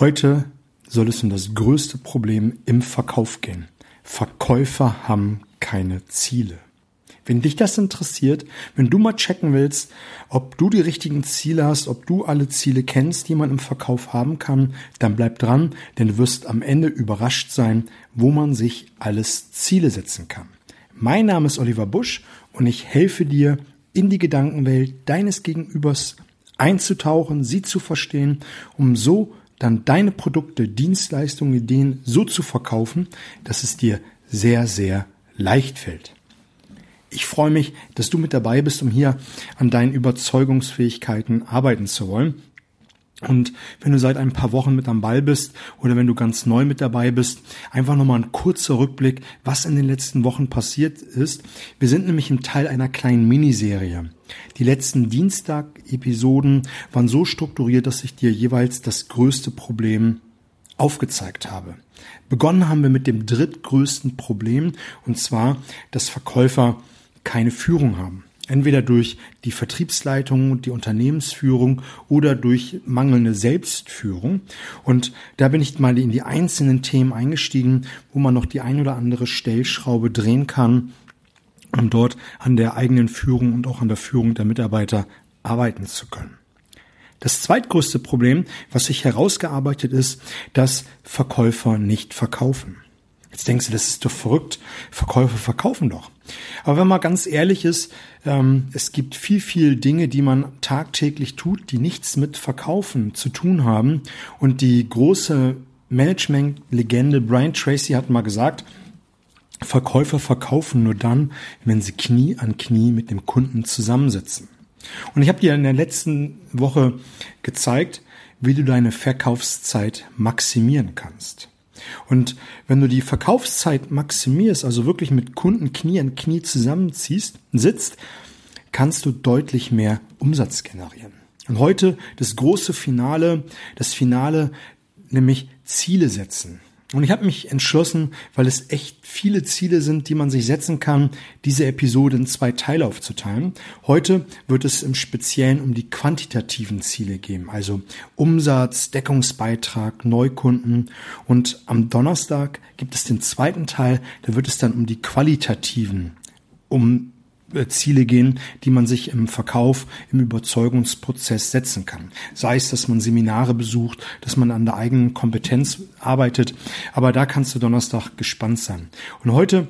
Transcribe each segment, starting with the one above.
Heute soll es um das größte Problem im Verkauf gehen. Verkäufer haben keine Ziele. Wenn dich das interessiert, wenn du mal checken willst, ob du die richtigen Ziele hast, ob du alle Ziele kennst, die man im Verkauf haben kann, dann bleib dran, denn du wirst am Ende überrascht sein, wo man sich alles Ziele setzen kann. Mein Name ist Oliver Busch und ich helfe dir, in die Gedankenwelt deines Gegenübers einzutauchen, sie zu verstehen, um so dann deine Produkte, Dienstleistungen, Ideen so zu verkaufen, dass es dir sehr, sehr leicht fällt. Ich freue mich, dass du mit dabei bist, um hier an deinen Überzeugungsfähigkeiten arbeiten zu wollen. Und wenn du seit ein paar Wochen mit am Ball bist oder wenn du ganz neu mit dabei bist, einfach nochmal ein kurzer Rückblick, was in den letzten Wochen passiert ist. Wir sind nämlich ein Teil einer kleinen Miniserie. Die letzten Dienstag-Episoden waren so strukturiert, dass ich dir jeweils das größte Problem aufgezeigt habe. Begonnen haben wir mit dem drittgrößten Problem, und zwar, dass Verkäufer keine Führung haben. Entweder durch die Vertriebsleitung die Unternehmensführung oder durch mangelnde Selbstführung. Und da bin ich mal in die einzelnen Themen eingestiegen, wo man noch die ein oder andere Stellschraube drehen kann, um dort an der eigenen Führung und auch an der Führung der Mitarbeiter arbeiten zu können. Das zweitgrößte Problem, was sich herausgearbeitet ist, dass Verkäufer nicht verkaufen. Jetzt denkst du, das ist doch verrückt. Verkäufer verkaufen doch. Aber wenn man ganz ehrlich ist, ähm, es gibt viel, viel Dinge, die man tagtäglich tut, die nichts mit Verkaufen zu tun haben. Und die große Management-Legende Brian Tracy hat mal gesagt, Verkäufer verkaufen nur dann, wenn sie Knie an Knie mit dem Kunden zusammensitzen. Und ich habe dir in der letzten Woche gezeigt, wie du deine Verkaufszeit maximieren kannst. Und wenn du die Verkaufszeit maximierst, also wirklich mit Kunden Knie an Knie zusammenziehst, sitzt, kannst du deutlich mehr Umsatz generieren. Und heute das große Finale, das Finale, nämlich Ziele setzen. Und ich habe mich entschlossen, weil es echt viele Ziele sind, die man sich setzen kann, diese Episode in zwei Teile aufzuteilen. Heute wird es im Speziellen um die quantitativen Ziele gehen, also Umsatz, Deckungsbeitrag, Neukunden. Und am Donnerstag gibt es den zweiten Teil, da wird es dann um die qualitativen, um Ziele gehen, die man sich im Verkauf, im Überzeugungsprozess setzen kann. Sei es, dass man Seminare besucht, dass man an der eigenen Kompetenz arbeitet. Aber da kannst du Donnerstag gespannt sein. Und heute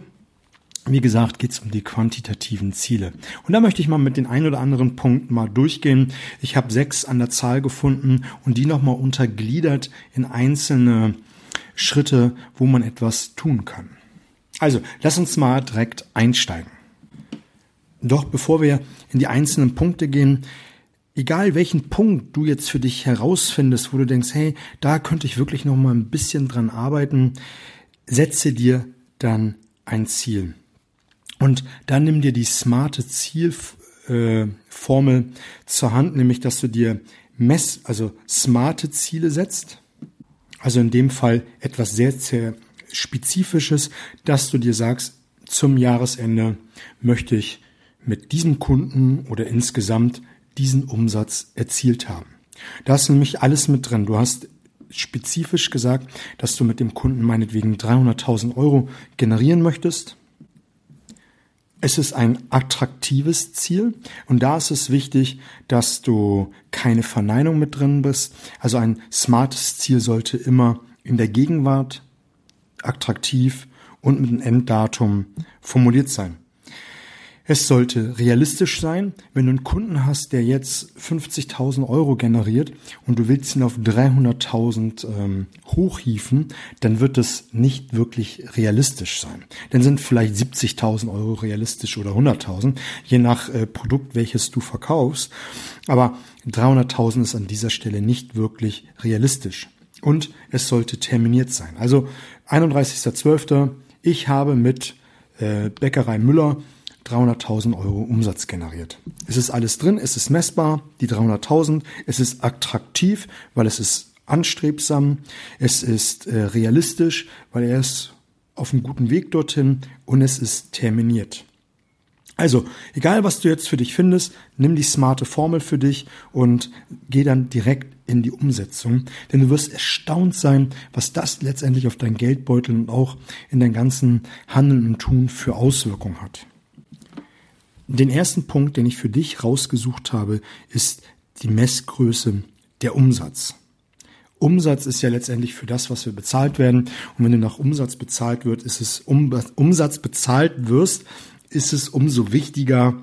wie gesagt, geht es um die quantitativen Ziele. Und da möchte ich mal mit den ein oder anderen Punkten mal durchgehen. Ich habe sechs an der Zahl gefunden und die nochmal untergliedert in einzelne Schritte, wo man etwas tun kann. Also, lass uns mal direkt einsteigen. Doch bevor wir in die einzelnen Punkte gehen, egal welchen Punkt du jetzt für dich herausfindest, wo du denkst, hey, da könnte ich wirklich noch mal ein bisschen dran arbeiten, setze dir dann ein Ziel. Und dann nimm dir die smarte Zielformel äh, zur Hand, nämlich dass du dir mess, also smarte Ziele setzt. Also in dem Fall etwas sehr, sehr spezifisches, dass du dir sagst, zum Jahresende möchte ich mit diesem Kunden oder insgesamt diesen Umsatz erzielt haben. Da ist nämlich alles mit drin. Du hast spezifisch gesagt, dass du mit dem Kunden meinetwegen 300.000 Euro generieren möchtest. Es ist ein attraktives Ziel und da ist es wichtig, dass du keine Verneinung mit drin bist. Also ein smartes Ziel sollte immer in der Gegenwart attraktiv und mit einem Enddatum formuliert sein. Es sollte realistisch sein. Wenn du einen Kunden hast, der jetzt 50.000 Euro generiert und du willst ihn auf 300.000 ähm, hochhieven, dann wird es nicht wirklich realistisch sein. Dann sind vielleicht 70.000 Euro realistisch oder 100.000, je nach äh, Produkt, welches du verkaufst. Aber 300.000 ist an dieser Stelle nicht wirklich realistisch. Und es sollte terminiert sein. Also 31.12. Ich habe mit äh, Bäckerei Müller 300.000 Euro Umsatz generiert. Es ist alles drin, es ist messbar, die 300.000, es ist attraktiv, weil es ist anstrebsam, es ist äh, realistisch, weil er ist auf einem guten Weg dorthin und es ist terminiert. Also, egal was du jetzt für dich findest, nimm die smarte Formel für dich und geh dann direkt in die Umsetzung, denn du wirst erstaunt sein, was das letztendlich auf dein Geldbeutel und auch in dein ganzen Handeln und Tun für Auswirkungen hat. Den ersten Punkt, den ich für dich rausgesucht habe, ist die Messgröße der Umsatz. Umsatz ist ja letztendlich für das, was wir bezahlt werden. Und wenn du nach Umsatz bezahlt wird, ist es um, Umsatz bezahlt wirst, ist es umso wichtiger,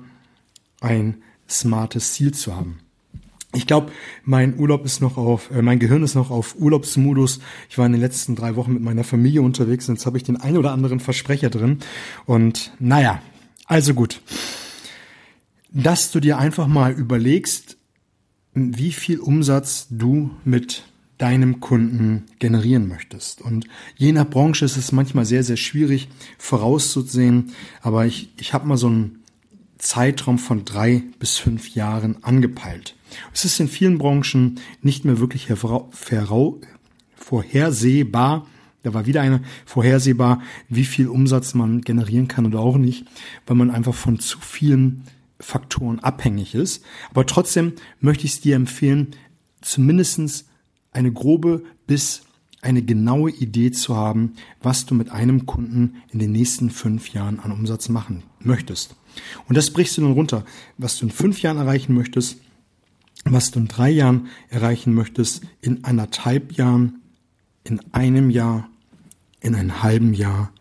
ein smartes Ziel zu haben. Ich glaube, mein Urlaub ist noch auf, äh, mein Gehirn ist noch auf Urlaubsmodus. Ich war in den letzten drei Wochen mit meiner Familie unterwegs und jetzt habe ich den ein oder anderen Versprecher drin. Und naja, also gut. Dass du dir einfach mal überlegst, wie viel Umsatz du mit deinem Kunden generieren möchtest. Und je nach Branche ist es manchmal sehr, sehr schwierig vorauszusehen. Aber ich, ich habe mal so einen Zeitraum von drei bis fünf Jahren angepeilt. Es ist in vielen Branchen nicht mehr wirklich vorhersehbar, da war wieder eine vorhersehbar, wie viel Umsatz man generieren kann oder auch nicht, weil man einfach von zu vielen Faktoren abhängig ist. Aber trotzdem möchte ich es dir empfehlen, zumindestens eine grobe bis eine genaue Idee zu haben, was du mit einem Kunden in den nächsten fünf Jahren an Umsatz machen möchtest. Und das brichst du dann runter, was du in fünf Jahren erreichen möchtest, was du in drei Jahren erreichen möchtest, in anderthalb Jahren, in einem Jahr, in einem halben Jahr,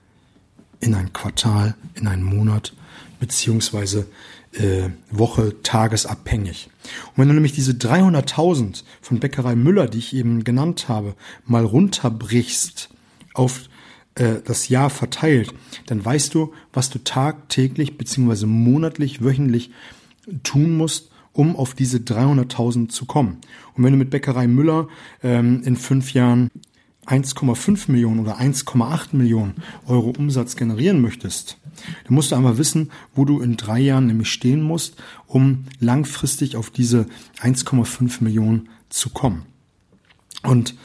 in ein Quartal, in einen Monat, beziehungsweise äh, Woche tagesabhängig. Und wenn du nämlich diese 300.000 von Bäckerei Müller, die ich eben genannt habe, mal runterbrichst auf äh, das Jahr verteilt, dann weißt du, was du tagtäglich beziehungsweise monatlich, wöchentlich tun musst, um auf diese 300.000 zu kommen. Und wenn du mit Bäckerei Müller ähm, in fünf Jahren 1,5 Millionen oder 1,8 Millionen Euro Umsatz generieren möchtest, dann musst du einmal wissen, wo du in drei Jahren nämlich stehen musst, um langfristig auf diese 1,5 Millionen zu kommen. Und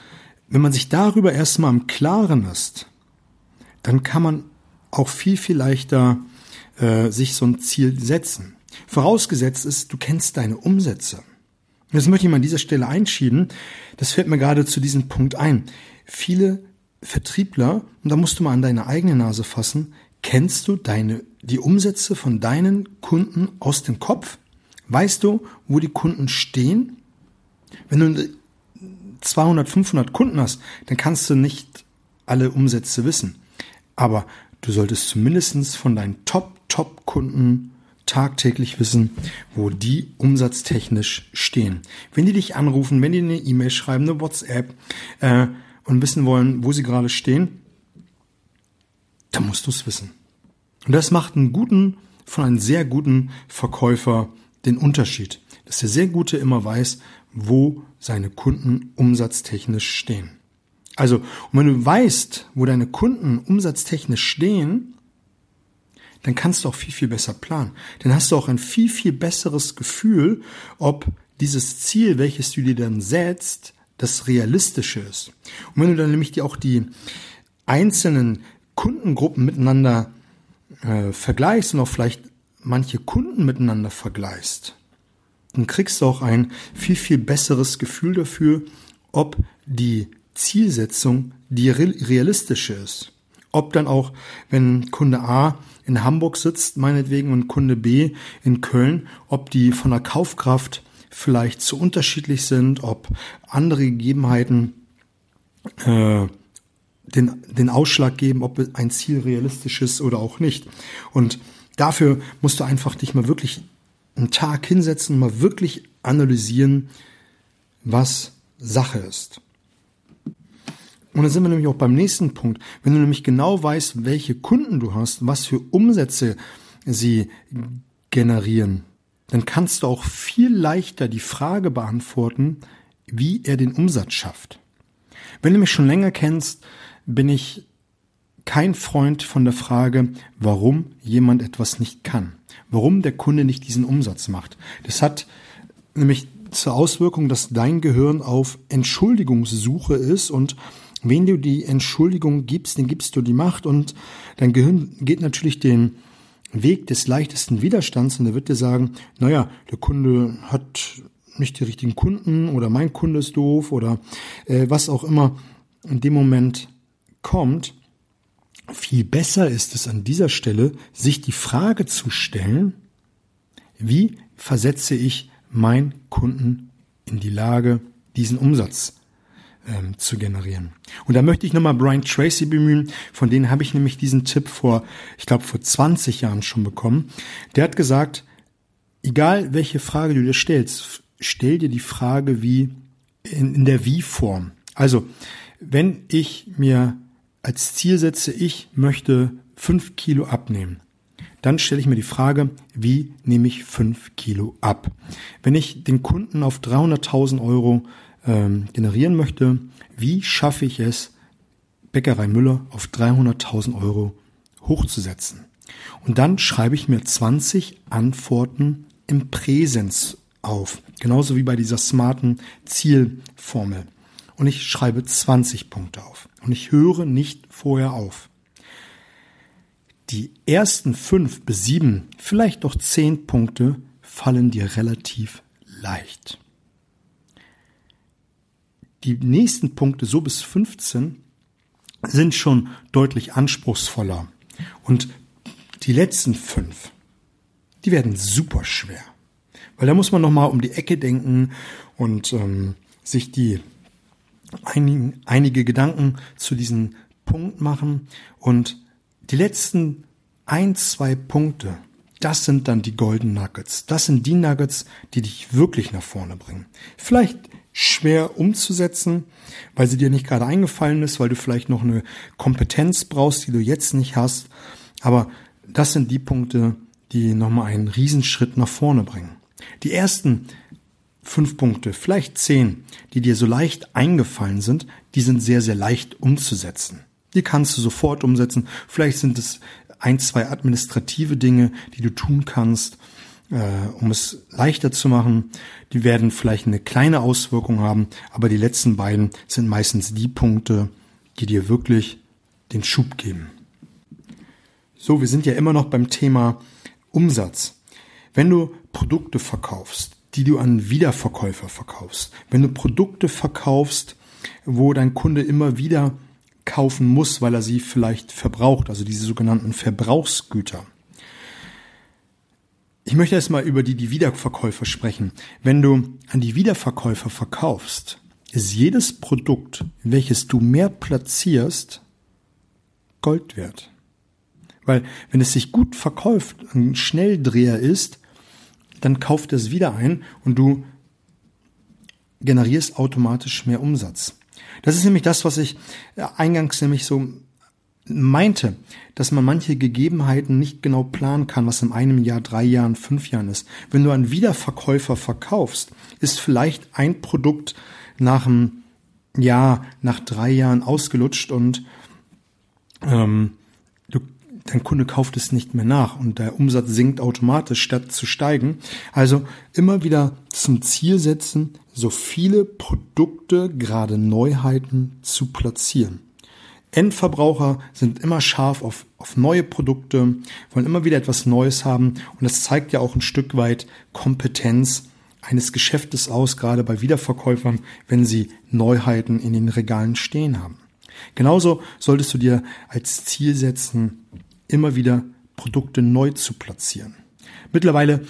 wenn man sich darüber erstmal im Klaren ist, dann kann man auch viel, viel leichter äh, sich so ein Ziel setzen. Vorausgesetzt ist, du kennst deine Umsätze. Das möchte ich mal an dieser Stelle einschieben. Das fällt mir gerade zu diesem Punkt ein. Viele Vertriebler, und da musst du mal an deine eigene Nase fassen, kennst du deine, die Umsätze von deinen Kunden aus dem Kopf? Weißt du, wo die Kunden stehen? Wenn du 200, 500 Kunden hast, dann kannst du nicht alle Umsätze wissen. Aber du solltest zumindestens von deinen Top, Top-Kunden tagtäglich wissen, wo die umsatztechnisch stehen. Wenn die dich anrufen, wenn die eine E-Mail schreiben, eine WhatsApp, äh, und wissen wollen, wo sie gerade stehen, dann musst du es wissen. Und das macht einen guten von einem sehr guten Verkäufer den Unterschied, dass der sehr gute immer weiß, wo seine Kunden umsatztechnisch stehen. Also, und wenn du weißt, wo deine Kunden umsatztechnisch stehen, dann kannst du auch viel, viel besser planen. Dann hast du auch ein viel, viel besseres Gefühl, ob dieses Ziel, welches du dir dann setzt, das Realistische ist. Und wenn du dann nämlich die, auch die einzelnen Kundengruppen miteinander äh, vergleichst und auch vielleicht manche Kunden miteinander vergleichst, dann kriegst du auch ein viel, viel besseres Gefühl dafür, ob die Zielsetzung die realistische ist. Ob dann auch, wenn Kunde A in Hamburg sitzt, meinetwegen, und Kunde B in Köln, ob die von der Kaufkraft vielleicht zu unterschiedlich sind, ob andere Gegebenheiten äh, den, den Ausschlag geben, ob ein Ziel realistisch ist oder auch nicht. Und dafür musst du einfach dich mal wirklich einen Tag hinsetzen und mal wirklich analysieren, was Sache ist. Und dann sind wir nämlich auch beim nächsten Punkt. Wenn du nämlich genau weißt, welche Kunden du hast, was für Umsätze sie generieren, dann kannst du auch viel leichter die Frage beantworten, wie er den Umsatz schafft. Wenn du mich schon länger kennst, bin ich kein Freund von der Frage, warum jemand etwas nicht kann, warum der Kunde nicht diesen Umsatz macht. Das hat nämlich zur Auswirkung, dass dein Gehirn auf Entschuldigungssuche ist und wen du die Entschuldigung gibst, den gibst du die Macht und dein Gehirn geht natürlich den Weg des leichtesten Widerstands und er wird dir sagen, naja, der Kunde hat nicht die richtigen Kunden oder mein Kunde ist doof oder äh, was auch immer in dem Moment kommt. Viel besser ist es an dieser Stelle, sich die Frage zu stellen, wie versetze ich meinen Kunden in die Lage, diesen Umsatz ähm, zu generieren. Und da möchte ich nochmal Brian Tracy bemühen, von denen habe ich nämlich diesen Tipp vor, ich glaube, vor 20 Jahren schon bekommen. Der hat gesagt, egal welche Frage du dir stellst, stell dir die Frage wie in, in der Wie-Form. Also, wenn ich mir als Ziel setze, ich möchte fünf Kilo abnehmen, dann stelle ich mir die Frage, wie nehme ich fünf Kilo ab? Wenn ich den Kunden auf 300.000 Euro ähm, generieren möchte, wie schaffe ich es, Bäckerei Müller auf 300.000 Euro hochzusetzen? Und dann schreibe ich mir 20 Antworten im Präsens auf. Genauso wie bei dieser smarten Zielformel. Und ich schreibe 20 Punkte auf. Und ich höre nicht vorher auf. Die ersten fünf bis sieben, vielleicht doch zehn Punkte fallen dir relativ leicht. Die nächsten Punkte, so bis 15, sind schon deutlich anspruchsvoller. Und die letzten fünf, die werden super schwer. Weil da muss man nochmal um die Ecke denken und ähm, sich die einigen, einige Gedanken zu diesem Punkt machen. Und die letzten ein, zwei Punkte, das sind dann die Golden Nuggets. Das sind die Nuggets, die dich wirklich nach vorne bringen. Vielleicht schwer umzusetzen, weil sie dir nicht gerade eingefallen ist, weil du vielleicht noch eine Kompetenz brauchst, die du jetzt nicht hast. Aber das sind die Punkte, die nochmal einen Riesenschritt nach vorne bringen. Die ersten fünf Punkte, vielleicht zehn, die dir so leicht eingefallen sind, die sind sehr, sehr leicht umzusetzen. Die kannst du sofort umsetzen. Vielleicht sind es ein, zwei administrative Dinge, die du tun kannst, um es leichter zu machen. Die werden vielleicht eine kleine Auswirkung haben, aber die letzten beiden sind meistens die Punkte, die dir wirklich den Schub geben. So, wir sind ja immer noch beim Thema Umsatz. Wenn du Produkte verkaufst, die du an Wiederverkäufer verkaufst, wenn du Produkte verkaufst, wo dein Kunde immer wieder kaufen muss, weil er sie vielleicht verbraucht, also diese sogenannten Verbrauchsgüter. Ich möchte erstmal über die, die Wiederverkäufer sprechen. Wenn du an die Wiederverkäufer verkaufst, ist jedes Produkt, welches du mehr platzierst, Gold wert. Weil wenn es sich gut verkauft, ein Schnelldreher ist, dann kauft es wieder ein und du generierst automatisch mehr Umsatz. Das ist nämlich das, was ich äh, eingangs nämlich so meinte, dass man manche Gegebenheiten nicht genau planen kann, was in einem Jahr, drei Jahren, fünf Jahren ist. Wenn du einen Wiederverkäufer verkaufst, ist vielleicht ein Produkt nach einem Jahr, nach drei Jahren ausgelutscht und ähm, du dein Kunde kauft es nicht mehr nach und der Umsatz sinkt automatisch statt zu steigen. Also immer wieder zum Ziel setzen, so viele Produkte, gerade Neuheiten zu platzieren. Endverbraucher sind immer scharf auf, auf neue Produkte, wollen immer wieder etwas Neues haben und das zeigt ja auch ein Stück weit Kompetenz eines Geschäftes aus, gerade bei Wiederverkäufern, wenn sie Neuheiten in den Regalen stehen haben. Genauso solltest du dir als Ziel setzen, immer wieder Produkte neu zu platzieren. Mittlerweile,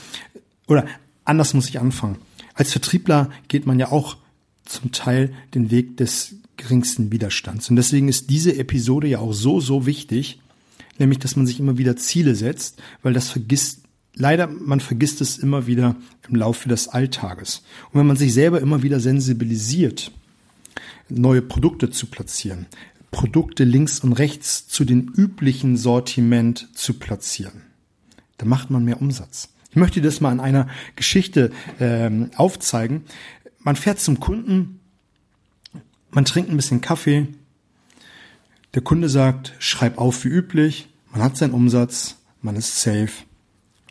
oder anders muss ich anfangen. Als Vertriebler geht man ja auch zum Teil den Weg des geringsten Widerstands. Und deswegen ist diese Episode ja auch so, so wichtig, nämlich, dass man sich immer wieder Ziele setzt, weil das vergisst, leider, man vergisst es immer wieder im Laufe des Alltages. Und wenn man sich selber immer wieder sensibilisiert, neue Produkte zu platzieren, Produkte links und rechts zu den üblichen Sortiment zu platzieren. Da macht man mehr Umsatz. Ich möchte das mal an einer Geschichte ähm, aufzeigen. Man fährt zum Kunden, man trinkt ein bisschen Kaffee. Der Kunde sagt, schreib auf wie üblich. Man hat seinen Umsatz, man ist safe,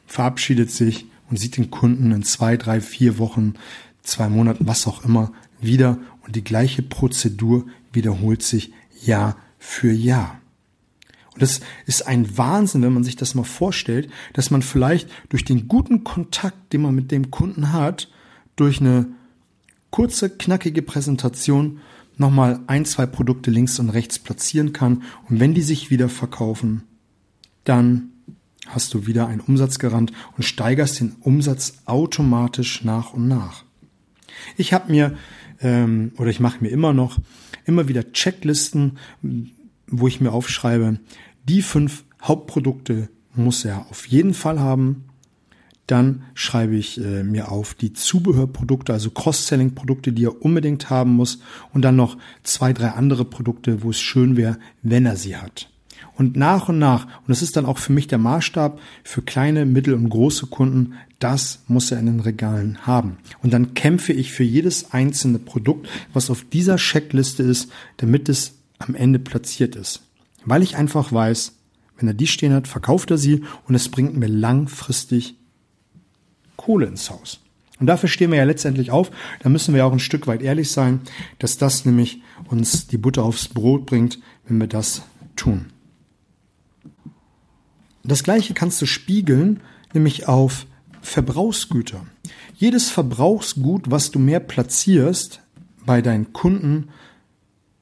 verabschiedet sich und sieht den Kunden in zwei, drei, vier Wochen, zwei Monaten, was auch immer, wieder und die gleiche Prozedur wiederholt sich Jahr für Jahr. Und das ist ein Wahnsinn, wenn man sich das mal vorstellt, dass man vielleicht durch den guten Kontakt, den man mit dem Kunden hat, durch eine kurze, knackige Präsentation nochmal ein, zwei Produkte links und rechts platzieren kann. Und wenn die sich wieder verkaufen, dann hast du wieder einen Umsatzgarant und steigerst den Umsatz automatisch nach und nach. Ich habe mir ähm, oder ich mache mir immer noch immer wieder Checklisten, wo ich mir aufschreibe, die fünf Hauptprodukte muss er auf jeden Fall haben. Dann schreibe ich äh, mir auf die Zubehörprodukte, also Cross-Selling-Produkte, die er unbedingt haben muss. Und dann noch zwei, drei andere Produkte, wo es schön wäre, wenn er sie hat. Und nach und nach, und das ist dann auch für mich der Maßstab für kleine, mittel und große Kunden, das muss er in den Regalen haben. Und dann kämpfe ich für jedes einzelne Produkt, was auf dieser Checkliste ist, damit es am Ende platziert ist. Weil ich einfach weiß, wenn er die stehen hat, verkauft er sie und es bringt mir langfristig Kohle ins Haus. Und dafür stehen wir ja letztendlich auf. Da müssen wir auch ein Stück weit ehrlich sein, dass das nämlich uns die Butter aufs Brot bringt, wenn wir das tun. Das gleiche kannst du spiegeln, nämlich auf Verbrauchsgüter. Jedes Verbrauchsgut, was du mehr platzierst bei deinen Kunden,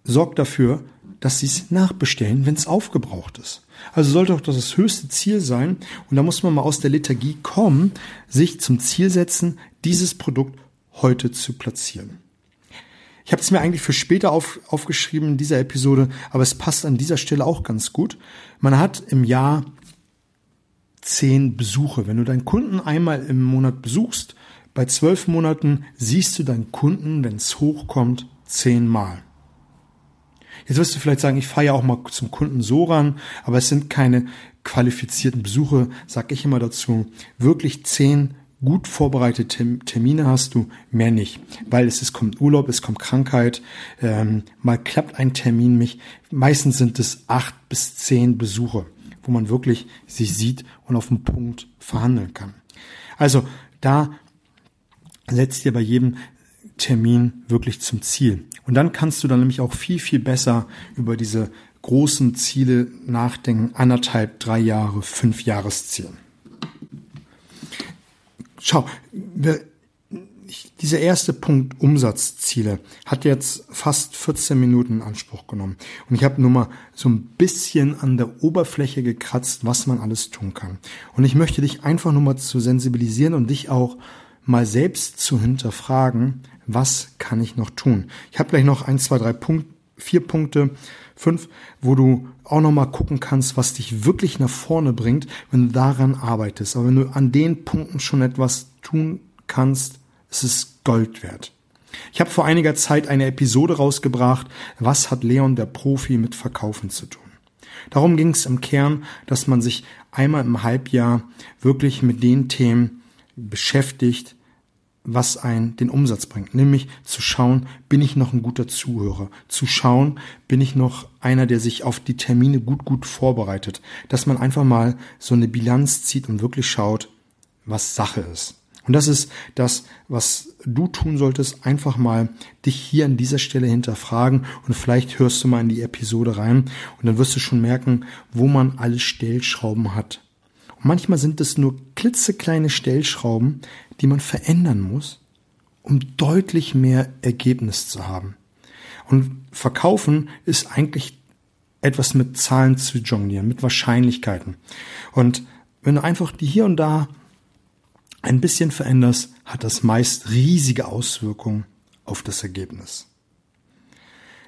sorgt dafür, dass sie es nachbestellen, wenn es aufgebraucht ist. Also sollte auch das, das höchste Ziel sein. Und da muss man mal aus der Lethargie kommen, sich zum Ziel setzen, dieses Produkt heute zu platzieren. Ich habe es mir eigentlich für später auf, aufgeschrieben in dieser Episode, aber es passt an dieser Stelle auch ganz gut. Man hat im Jahr zehn Besuche. Wenn du deinen Kunden einmal im Monat besuchst, bei zwölf Monaten siehst du deinen Kunden, wenn es hochkommt, zehnmal. Jetzt wirst du vielleicht sagen, ich fahre ja auch mal zum Kunden so ran, aber es sind keine qualifizierten Besuche, sag ich immer dazu. Wirklich zehn gut vorbereitete Termine hast du, mehr nicht. Weil es, es kommt Urlaub, es kommt Krankheit, ähm, mal klappt ein Termin nicht. Meistens sind es acht bis zehn Besuche wo man wirklich sich sieht und auf den Punkt verhandeln kann. Also da setzt ihr bei jedem Termin wirklich zum Ziel. Und dann kannst du dann nämlich auch viel, viel besser über diese großen Ziele nachdenken, anderthalb, drei Jahre, fünf Jahresziele. Schau, dieser erste Punkt Umsatzziele hat jetzt fast 14 Minuten in Anspruch genommen. Und ich habe nur mal so ein bisschen an der Oberfläche gekratzt, was man alles tun kann. Und ich möchte dich einfach nur mal zu sensibilisieren und dich auch mal selbst zu hinterfragen, was kann ich noch tun? Ich habe gleich noch ein, zwei, drei Punkte, vier Punkte, fünf, wo du auch noch mal gucken kannst, was dich wirklich nach vorne bringt, wenn du daran arbeitest. Aber wenn du an den Punkten schon etwas tun kannst, es ist Gold wert. Ich habe vor einiger Zeit eine Episode rausgebracht, was hat Leon der Profi mit Verkaufen zu tun. Darum ging es im Kern, dass man sich einmal im Halbjahr wirklich mit den Themen beschäftigt, was einen den Umsatz bringt. Nämlich zu schauen, bin ich noch ein guter Zuhörer? Zu schauen, bin ich noch einer, der sich auf die Termine gut, gut vorbereitet? Dass man einfach mal so eine Bilanz zieht und wirklich schaut, was Sache ist. Und das ist das, was du tun solltest, einfach mal dich hier an dieser Stelle hinterfragen und vielleicht hörst du mal in die Episode rein und dann wirst du schon merken, wo man alle Stellschrauben hat. Manchmal sind es nur klitzekleine Stellschrauben, die man verändern muss, um deutlich mehr Ergebnis zu haben. Und verkaufen ist eigentlich etwas mit Zahlen zu jonglieren, mit Wahrscheinlichkeiten. Und wenn du einfach die hier und da ein bisschen veränderst, hat das meist riesige Auswirkungen auf das Ergebnis.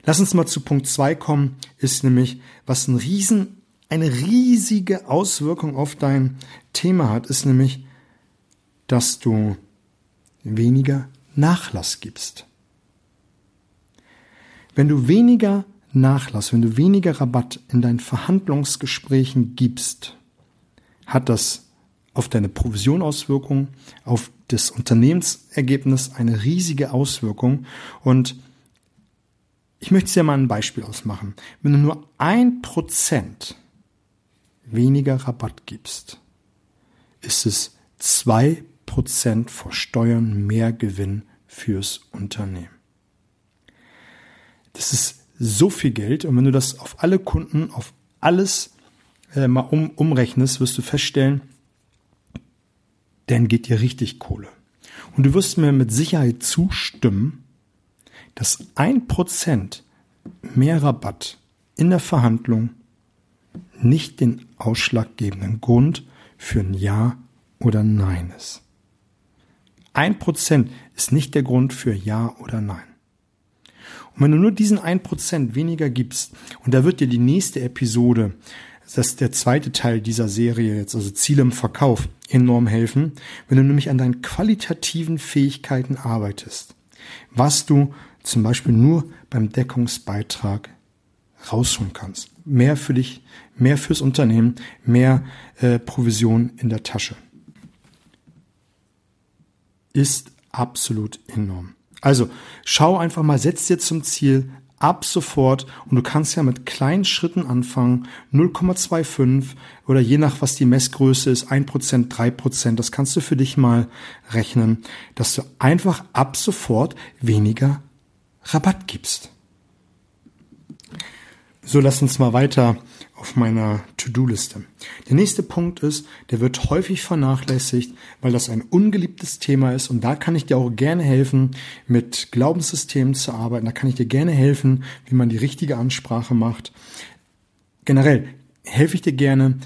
Lass uns mal zu Punkt zwei kommen, ist nämlich, was ein riesen, eine riesige Auswirkung auf dein Thema hat, ist nämlich, dass du weniger Nachlass gibst. Wenn du weniger Nachlass, wenn du weniger Rabatt in deinen Verhandlungsgesprächen gibst, hat das auf deine Provision Auswirkungen, auf das Unternehmensergebnis eine riesige Auswirkung. Und ich möchte dir mal ein Beispiel ausmachen. Wenn du nur ein Prozent weniger Rabatt gibst, ist es zwei Prozent vor Steuern mehr Gewinn fürs Unternehmen. Das ist so viel Geld und wenn du das auf alle Kunden, auf alles äh, mal um, umrechnest, wirst du feststellen, dann geht dir richtig Kohle. Und du wirst mir mit Sicherheit zustimmen, dass ein Prozent mehr Rabatt in der Verhandlung nicht den ausschlaggebenden Grund für ein Ja oder Nein ist. Ein Prozent ist nicht der Grund für Ja oder Nein. Und wenn du nur diesen ein Prozent weniger gibst, und da wird dir die nächste Episode, das ist der zweite Teil dieser Serie jetzt, also Ziele im Verkauf, enorm helfen, wenn du nämlich an deinen qualitativen Fähigkeiten arbeitest, was du zum Beispiel nur beim Deckungsbeitrag rausholen kannst. Mehr für dich, mehr fürs Unternehmen, mehr äh, Provision in der Tasche. Ist absolut enorm. Also schau einfach mal, setz dir zum Ziel ab sofort und du kannst ja mit kleinen Schritten anfangen, 0,25 oder je nach was die Messgröße ist, 1%, 3%, das kannst du für dich mal rechnen, dass du einfach ab sofort weniger Rabatt gibst. So, lass uns mal weiter auf meiner To-Do-Liste. Der nächste Punkt ist, der wird häufig vernachlässigt, weil das ein ungeliebtes Thema ist und da kann ich dir auch gerne helfen, mit Glaubenssystemen zu arbeiten. Da kann ich dir gerne helfen, wie man die richtige Ansprache macht. Generell helfe ich dir gerne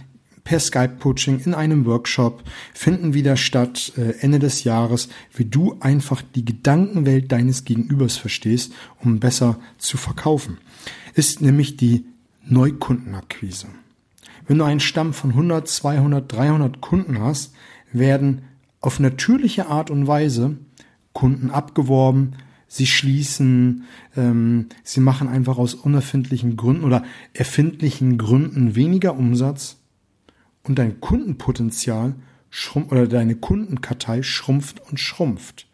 per Skype-Coaching in einem Workshop finden wieder statt äh, Ende des Jahres, wie du einfach die Gedankenwelt deines Gegenübers verstehst, um besser zu verkaufen ist nämlich die Neukundenakquise. Wenn du einen Stamm von 100, 200, 300 Kunden hast, werden auf natürliche Art und Weise Kunden abgeworben, sie schließen, ähm, sie machen einfach aus unerfindlichen Gründen oder erfindlichen Gründen weniger Umsatz und dein Kundenpotenzial schrumpft oder deine Kundenkartei schrumpft und schrumpft.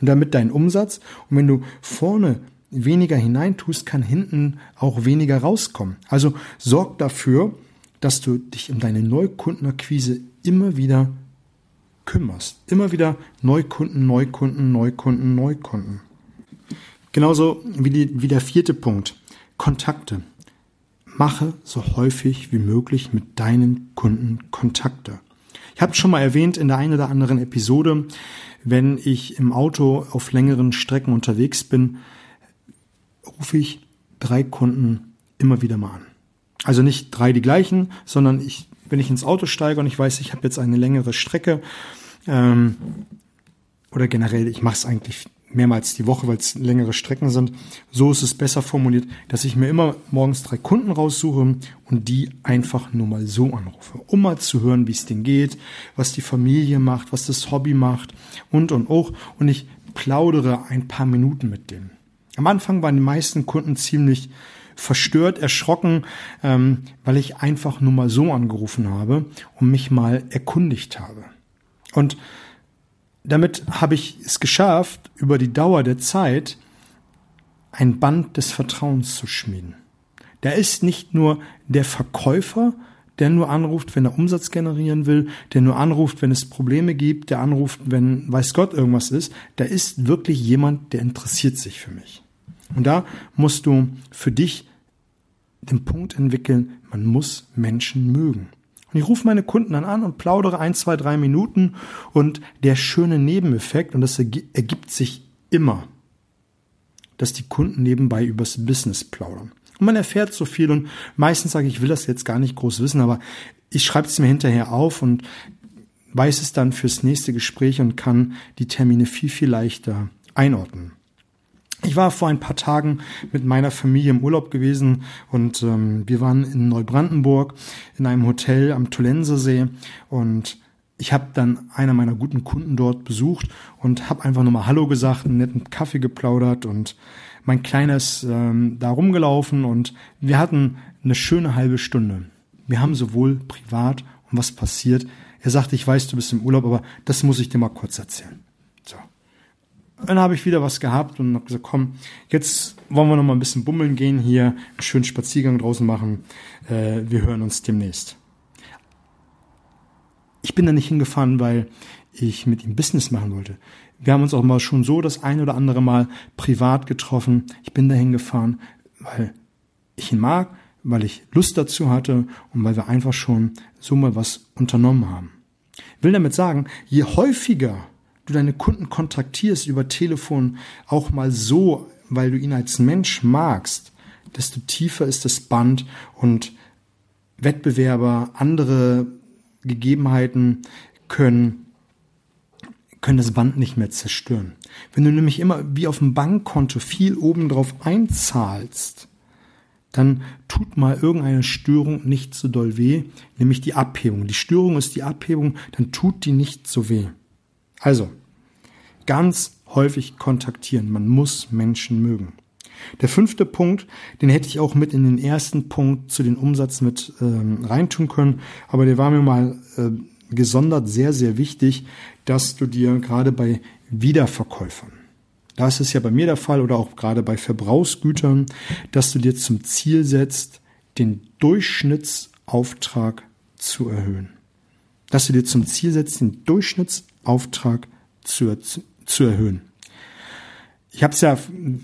Und damit dein Umsatz und wenn du vorne weniger hineintust, kann hinten auch weniger rauskommen. Also sorg dafür, dass du dich um deine Neukundenakquise immer wieder kümmerst. Immer wieder Neukunden, Neukunden, Neukunden, Neukunden. Genauso wie, die, wie der vierte Punkt. Kontakte. Mache so häufig wie möglich mit deinen Kunden Kontakte. Ich habe schon mal erwähnt in der einen oder anderen Episode, wenn ich im Auto auf längeren Strecken unterwegs bin, rufe ich drei Kunden immer wieder mal an. Also nicht drei die gleichen, sondern ich, wenn ich ins Auto steige und ich weiß, ich habe jetzt eine längere Strecke ähm, oder generell, ich mache es eigentlich mehrmals die Woche, weil es längere Strecken sind. So ist es besser formuliert, dass ich mir immer morgens drei Kunden raussuche und die einfach nur mal so anrufe, um mal zu hören, wie es denen geht, was die Familie macht, was das Hobby macht und und auch. Und ich plaudere ein paar Minuten mit denen. Am Anfang waren die meisten Kunden ziemlich verstört, erschrocken, ähm, weil ich einfach nur mal so angerufen habe und mich mal erkundigt habe. Und damit habe ich es geschafft, über die Dauer der Zeit ein Band des Vertrauens zu schmieden. Da ist nicht nur der Verkäufer, der nur anruft, wenn er Umsatz generieren will, der nur anruft, wenn es Probleme gibt, der anruft, wenn weiß Gott irgendwas ist. Da ist wirklich jemand, der interessiert sich für mich. Und da musst du für dich den Punkt entwickeln, man muss Menschen mögen. Und ich rufe meine Kunden dann an und plaudere ein, zwei, drei Minuten und der schöne Nebeneffekt, und das ergibt sich immer, dass die Kunden nebenbei übers Business plaudern. Und man erfährt so viel und meistens sage ich, ich will das jetzt gar nicht groß wissen, aber ich schreibe es mir hinterher auf und weiß es dann fürs nächste Gespräch und kann die Termine viel, viel leichter einordnen. Ich war vor ein paar Tagen mit meiner Familie im Urlaub gewesen und ähm, wir waren in Neubrandenburg in einem Hotel am Tolensesee und ich habe dann einer meiner guten Kunden dort besucht und habe einfach nur mal Hallo gesagt, einen netten Kaffee geplaudert und mein Kleines ähm, da rumgelaufen und wir hatten eine schöne halbe Stunde. Wir haben sowohl privat und was passiert. Er sagte, ich weiß, du bist im Urlaub, aber das muss ich dir mal kurz erzählen. So. Dann habe ich wieder was gehabt und habe gesagt, komm, jetzt wollen wir noch mal ein bisschen bummeln gehen hier, einen schönen Spaziergang draußen machen. Äh, wir hören uns demnächst. Ich bin da nicht hingefahren, weil ich mit ihm Business machen wollte. Wir haben uns auch mal schon so das ein oder andere Mal privat getroffen. Ich bin da hingefahren, weil ich ihn mag, weil ich Lust dazu hatte und weil wir einfach schon so mal was unternommen haben. Ich will damit sagen, je häufiger du deine Kunden kontaktierst über Telefon auch mal so, weil du ihn als Mensch magst, desto tiefer ist das Band und Wettbewerber, andere Gegebenheiten können, können das Band nicht mehr zerstören. Wenn du nämlich immer wie auf dem Bankkonto viel obendrauf einzahlst, dann tut mal irgendeine Störung nicht so doll weh, nämlich die Abhebung. Die Störung ist die Abhebung, dann tut die nicht so weh. Also, ganz häufig kontaktieren. Man muss Menschen mögen. Der fünfte Punkt, den hätte ich auch mit in den ersten Punkt zu den Umsatz mit ähm, reintun können, aber der war mir mal äh, gesondert sehr, sehr wichtig, dass du dir gerade bei Wiederverkäufern, da ist es ja bei mir der Fall oder auch gerade bei Verbrauchsgütern, dass du dir zum Ziel setzt, den Durchschnittsauftrag zu erhöhen. Dass du dir zum Ziel setzt, den Durchschnittsauftrag zu, zu, erhöhen. Ich habe es ja,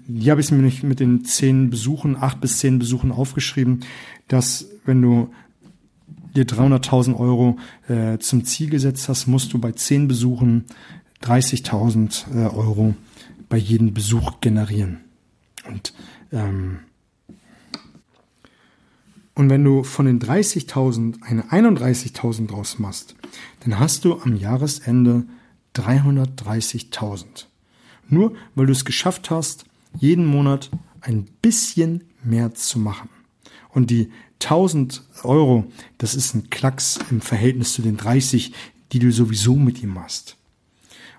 hier habe ich es mir mit den zehn Besuchen, acht bis zehn Besuchen aufgeschrieben, dass wenn du dir 300.000 Euro äh, zum Ziel gesetzt hast, musst du bei zehn Besuchen 30.000 äh, Euro bei jedem Besuch generieren. Und, ähm, und wenn du von den 30.000 eine 31.000 draus machst, dann hast du am Jahresende 330.000. Nur weil du es geschafft hast, jeden Monat ein bisschen mehr zu machen. Und die 1000 Euro, das ist ein Klacks im Verhältnis zu den 30, die du sowieso mit ihm machst.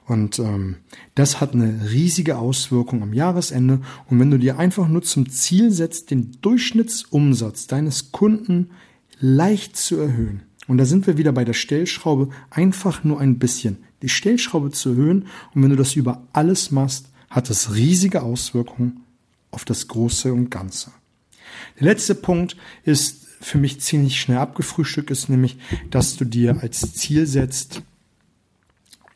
Und ähm, das hat eine riesige Auswirkung am Jahresende. Und wenn du dir einfach nur zum Ziel setzt, den Durchschnittsumsatz deines Kunden leicht zu erhöhen, und da sind wir wieder bei der Stellschraube, einfach nur ein bisschen die Stellschraube zu erhöhen. Und wenn du das über alles machst, hat das riesige Auswirkungen auf das Große und Ganze. Der letzte Punkt ist für mich ziemlich schnell abgefrühstückt, ist nämlich, dass du dir als Ziel setzt,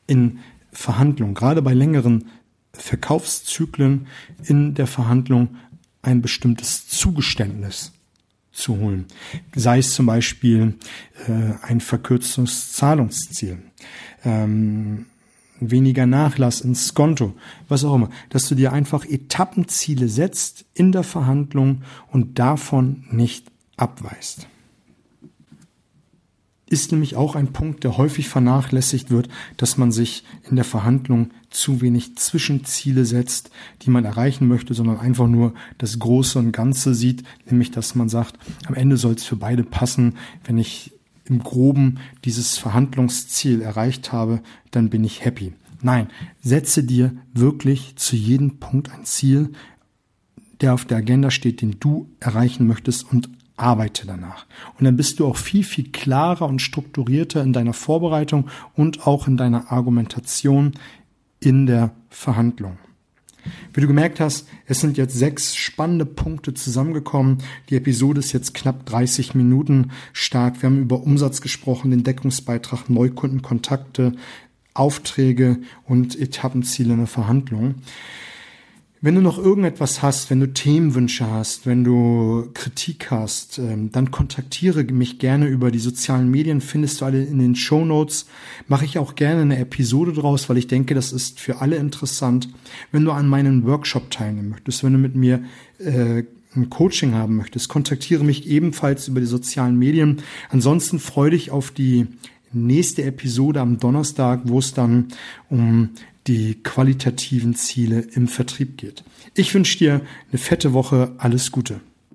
in Verhandlung, gerade bei längeren Verkaufszyklen in der Verhandlung ein bestimmtes Zugeständnis zu holen. Sei es zum Beispiel äh, ein verkürztes Zahlungsziel, ähm, weniger Nachlass ins Konto, was auch immer, dass du dir einfach Etappenziele setzt in der Verhandlung und davon nicht abweist. Ist nämlich auch ein Punkt, der häufig vernachlässigt wird, dass man sich in der Verhandlung zu wenig Zwischenziele setzt, die man erreichen möchte, sondern einfach nur das Große und Ganze sieht, nämlich dass man sagt, am Ende soll es für beide passen, wenn ich im groben dieses Verhandlungsziel erreicht habe, dann bin ich happy. Nein, setze dir wirklich zu jedem Punkt ein Ziel, der auf der Agenda steht, den du erreichen möchtest und arbeite danach. Und dann bist du auch viel, viel klarer und strukturierter in deiner Vorbereitung und auch in deiner Argumentation in der Verhandlung. Wie du gemerkt hast, es sind jetzt sechs spannende Punkte zusammengekommen. Die Episode ist jetzt knapp 30 Minuten stark. Wir haben über Umsatz gesprochen, den Deckungsbeitrag, Neukundenkontakte, Aufträge und Etappenziele in der Verhandlung. Wenn du noch irgendetwas hast, wenn du Themenwünsche hast, wenn du Kritik hast, ähm, dann kontaktiere mich gerne über die sozialen Medien, findest du alle in den Show Notes. Mache ich auch gerne eine Episode draus, weil ich denke, das ist für alle interessant. Wenn du an meinen Workshop teilnehmen möchtest, wenn du mit mir äh, ein Coaching haben möchtest, kontaktiere mich ebenfalls über die sozialen Medien. Ansonsten freue dich auf die nächste Episode am Donnerstag, wo es dann um die qualitativen Ziele im Vertrieb geht. Ich wünsche dir eine fette Woche, alles Gute.